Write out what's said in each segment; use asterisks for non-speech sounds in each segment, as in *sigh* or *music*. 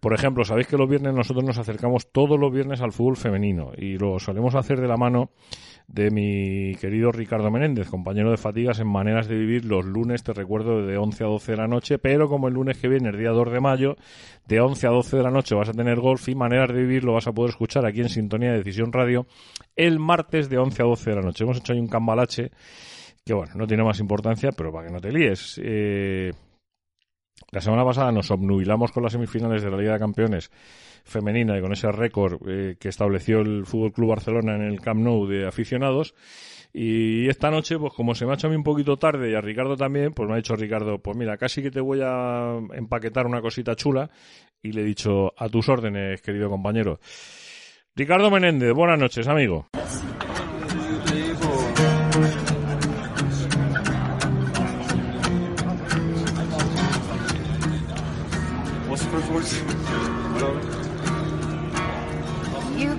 Por ejemplo, sabéis que los viernes nosotros nos acercamos todos los viernes al fútbol femenino y lo solemos hacer de la mano de mi querido Ricardo Menéndez, compañero de fatigas en Maneras de Vivir los lunes, te recuerdo, de 11 a 12 de la noche, pero como el lunes que viene, el día 2 de mayo, de 11 a 12 de la noche vas a tener golf y Maneras de Vivir lo vas a poder escuchar aquí en Sintonía de Decisión Radio el martes de 11 a 12 de la noche. Hemos hecho ahí un cambalache que, bueno, no tiene más importancia, pero para que no te líes. Eh, la semana pasada nos obnubilamos con las semifinales de la Liga de Campeones femenina y con ese récord eh, que estableció el Fútbol Club Barcelona en el Camp Nou de aficionados. Y esta noche, pues como se me ha hecho a mí un poquito tarde y a Ricardo también, pues me ha dicho Ricardo, pues mira, casi que te voy a empaquetar una cosita chula. Y le he dicho, a tus órdenes, querido compañero. Ricardo Menéndez, buenas noches, amigo.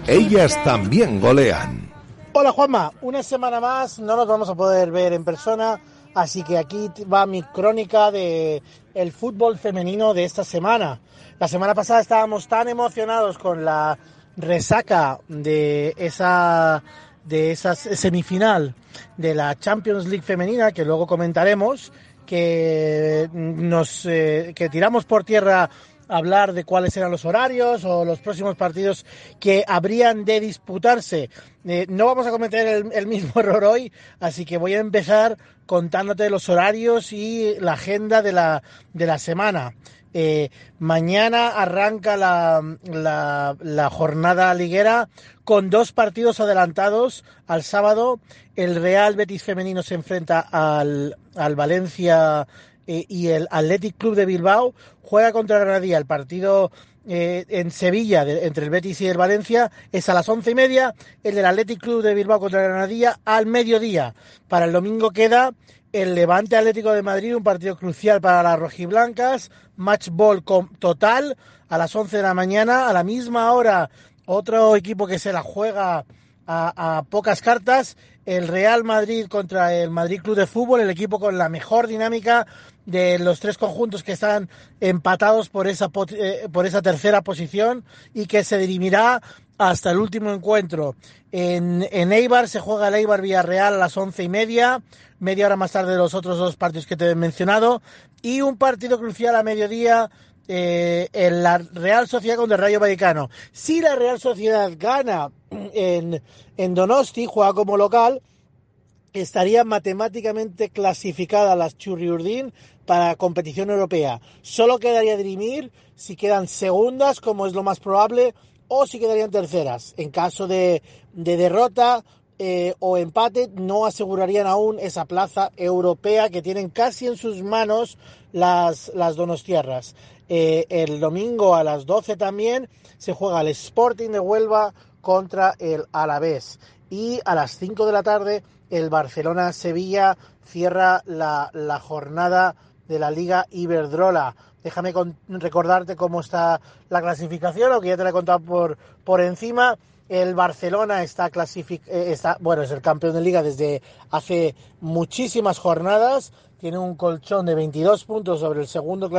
Ellas también golean. Hola Juanma, una semana más no nos vamos a poder ver en persona, así que aquí va mi crónica de el fútbol femenino de esta semana. La semana pasada estábamos tan emocionados con la resaca de esa de esa semifinal de la Champions League femenina que luego comentaremos que nos eh, que tiramos por tierra hablar de cuáles eran los horarios o los próximos partidos que habrían de disputarse. Eh, no vamos a cometer el, mismo *laughs* error hoy, así que voy a empezar contándote los horarios y la agenda de la, de la semana. Eh, mañana arranca la, la, la, jornada liguera con dos partidos adelantados. Al sábado el Real Betis femenino se enfrenta al, al Valencia eh, y el Athletic Club de Bilbao juega contra Granadilla. El partido eh, en Sevilla entre el Betis y el Valencia es a las once y media. El del Athletic Club de Bilbao contra Granadilla al mediodía. Para el domingo queda el Levante Atlético de Madrid, un partido crucial para las rojiblancas. Match ball total a las 11 de la mañana. A la misma hora, otro equipo que se la juega a, pocas cartas el Real Madrid contra el Madrid Club de Fútbol, el equipo con la mejor dinámica de los tres conjuntos que están empatados por esa, eh, por esa tercera posición y que se dirimirá hasta el último encuentro. En, en Eibar se juega el Eibar Villarreal a las once y media, media hora más tarde de los otros dos partidos que te he mencionado, y un partido crucial a mediodía eh, en la Real Sociedad contra el Rayo Vallecano. Si la Real Sociedad gana en, en Donosti, juega como local, estaría matemáticamente clasificada las Churriurdín para competición europea. Solo quedaría dirimir si quedan segundas, como es lo más probable, o si quedarían terceras. En caso de, de derrota eh, o empate, no asegurarían aún esa plaza europea que tienen casi en sus manos las, las Donostierras. Eh, el domingo a las 12 también se juega el Sporting de Huelva contra el Alavés. Y a las 5 de la tarde el Barcelona-Sevilla cierra la, la, jornada de la Liga Iberdrola. Déjame recordarte cómo está la clasificación, aunque ya te la he contado por, por encima. El Barcelona está clasificado, eh, está, bueno, es el campeón de liga desde hace muchísimas jornadas. Tiene un colchón de 22 puntos sobre el segundo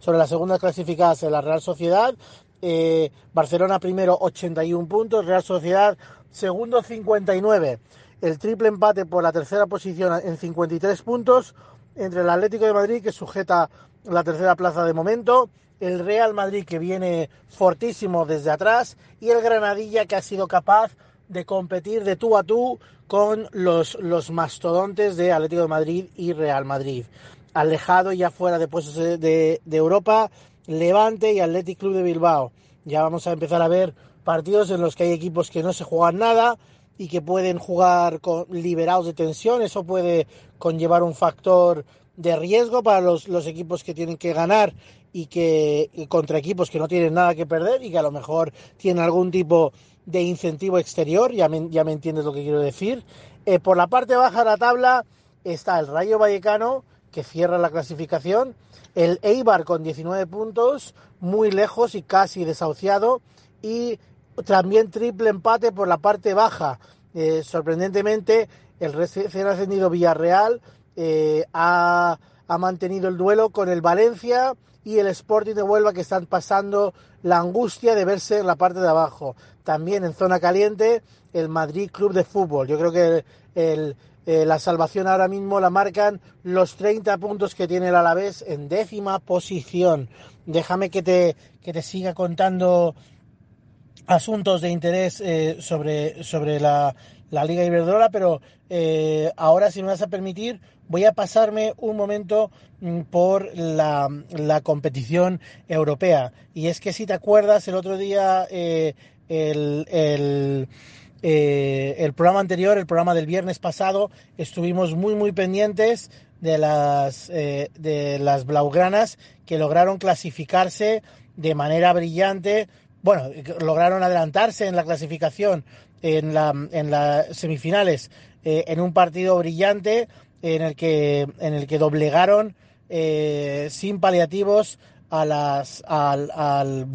sobre la segunda clasificada la Real Sociedad eh, Barcelona primero 81 puntos, Real Sociedad segundo 59. El triple empate por la tercera posición en 53 puntos entre el Atlético de Madrid que sujeta la tercera plaza de momento, el Real Madrid que viene fortísimo desde atrás y el Granadilla que ha sido capaz de competir de tú a tú con los, los mastodontes de Atlético de Madrid y Real Madrid. Alejado ya fuera de puestos de, de Europa Levante y Athletic Club de Bilbao. Ya vamos a empezar a ver partidos en los que hay equipos que no se juegan nada y que pueden jugar con, liberados de tensión. Eso puede conllevar un factor de riesgo para los, los equipos que tienen que ganar y que contra equipos que no tienen nada que perder y que a lo mejor tienen algún tipo de incentivo exterior, ya me, ya me entiendes lo que quiero decir. Eh, por la parte baja de la tabla está el Rayo Vallecano, que cierra la clasificación, el Eibar con 19 puntos, muy lejos y casi desahuciado, y también triple empate por la parte baja. Eh, sorprendentemente, el recién ascendido Villarreal eh, ha, ha mantenido el duelo con el Valencia y el Sporting de Huelva que están pasando la angustia de verse en la parte de abajo. También en zona caliente el Madrid Club de Fútbol. Yo creo que el, eh, la salvación ahora mismo la marcan los 30 puntos que tiene el Alavés en décima posición. Déjame que te, que te siga contando asuntos de interés eh, sobre, sobre la, la Liga Iberdrola, pero eh, ahora, si me vas a permitir, voy a pasarme un momento mm, por la, la, competición europea. Y es que si te acuerdas, el otro día eh, el, el, el, programa anterior, el programa del viernes pasado, estuvimos muy, muy pendientes de las, de las blaugranas que lograron clasificarse de manera brillante. Bueno, lograron adelantarse en la clasificación en, la, en las semifinales eh, en un partido brillante en el que, en el que doblegaron eh, sin paliativos a las, al, al.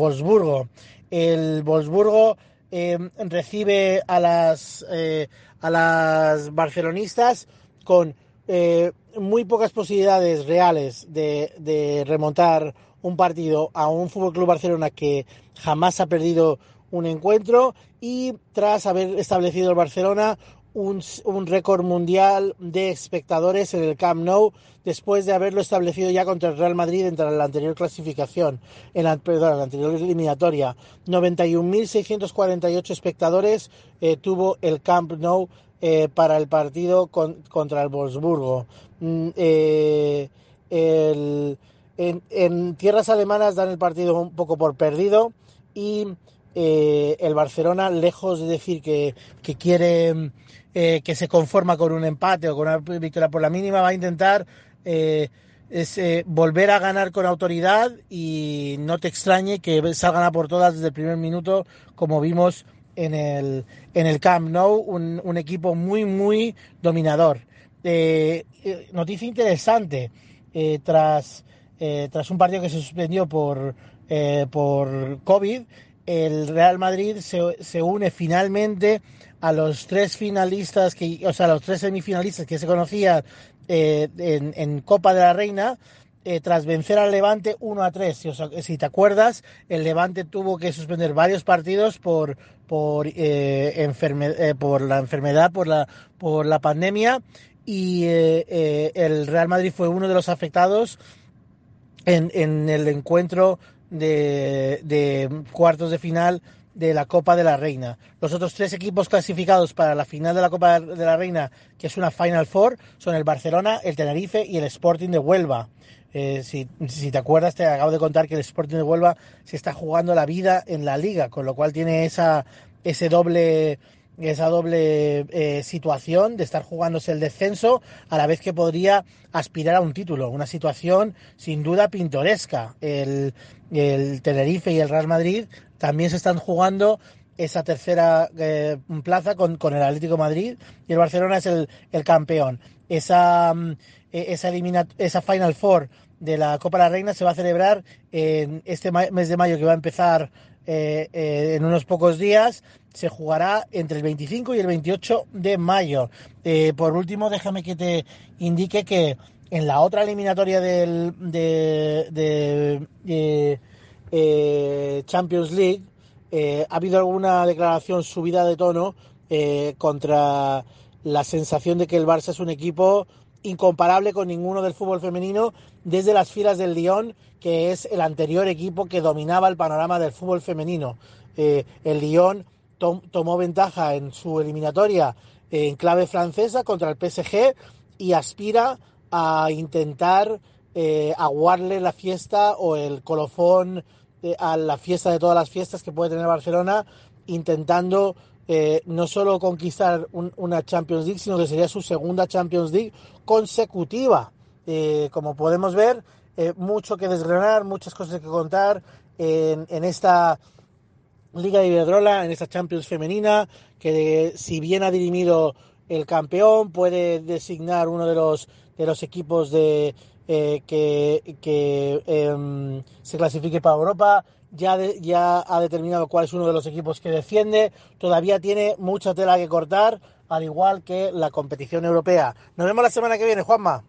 El Wolfsburgo eh, recibe a las, eh, a las barcelonistas con muy pocas posibilidades reales de, de, remontar un partido a un Fútbol Club Barcelona que jamás ha perdido un encuentro y tras haber establecido el Barcelona un, un récord mundial de espectadores en el Camp Nou después de haberlo establecido ya contra el Real Madrid en la anterior clasificación, en la, perdón, en la anterior eliminatoria. 91.648 espectadores eh, tuvo el Camp Nou eh, para el partido con, contra el Wolfsburgo. Mm, eh, el, en, tierras alemanas dan el partido un poco por perdido y eh, el Barcelona, lejos de decir que, que quiere eh, que se conforma con un empate o con una victoria por la mínima, va a intentar eh, volver a ganar con autoridad y no te extrañe que salgan a por todas desde el primer minuto, como vimos en el, en el Camp Nou, un, un equipo muy, muy dominador. Noticia interesante, tras, tras un partido que se suspendió por, por COVID, el Real Madrid se, se, une finalmente a los tres finalistas, que, o sea, a los tres semifinalistas que se conocían eh, en, en, Copa de la Reina, eh, tras vencer al Levante 1 a 3. Si, si, te acuerdas, el Levante tuvo que suspender varios partidos por, por, eh, enferme, eh, por la enfermedad, por la, por la pandemia, y eh, el Real Madrid fue uno de los afectados en, el encuentro de, de cuartos de final de la Copa de la Reina. Los otros tres equipos clasificados para la final de la Copa de la Reina, que es una Final Four, son el Barcelona, el Tenerife y el Sporting de Huelva. Eh, si, si, te acuerdas, te acabo de contar que el Sporting de Huelva se está jugando la vida en la liga, con lo cual tiene esa, ese doble, esa doble eh, situación de estar jugándose el descenso a la vez que podría aspirar a un título. Una situación sin duda pintoresca. El, el Tenerife y el Real Madrid también se están jugando esa tercera eh, plaza con, con, el Atlético Madrid y el Barcelona es el, el campeón. Esa, mm, e, esa, esa Final Four de la Copa la Reina se va a celebrar en este mes de mayo que va a empezar eh, eh, en unos pocos días. Se jugará entre el 25 y el 28 de mayo. Eh, por último, déjame que te indique que en la otra eliminatoria del, de, Champions League, ha habido alguna declaración subida de tono contra la sensación de que el Barça es un equipo incomparable con ninguno del fútbol femenino desde las filas del Lyon, que es el anterior equipo que dominaba el panorama del fútbol femenino. Eh, el Lyon tom tomó ventaja en su eliminatoria en clave francesa contra el PSG y aspira a intentar eh, aguarle la fiesta o el colofón eh, a la fiesta de todas las fiestas que puede tener Barcelona, intentando eh, no solo conquistar un, una Champions League, sino que sería su segunda Champions League consecutiva. Eh, como podemos ver, eh, mucho que desgranar, muchas cosas que contar en, esta Liga de Iberdrola, en esta Champions femenina, que si bien ha dirimido el campeón, puede designar uno de los, de los equipos de, que, que eh, se clasifique para Europa. Ya, ha determinado cuál es uno de los equipos que defiende. Todavía tiene mucha tela que cortar, al igual que la competición europea. Nos vemos la semana que viene, Juanma.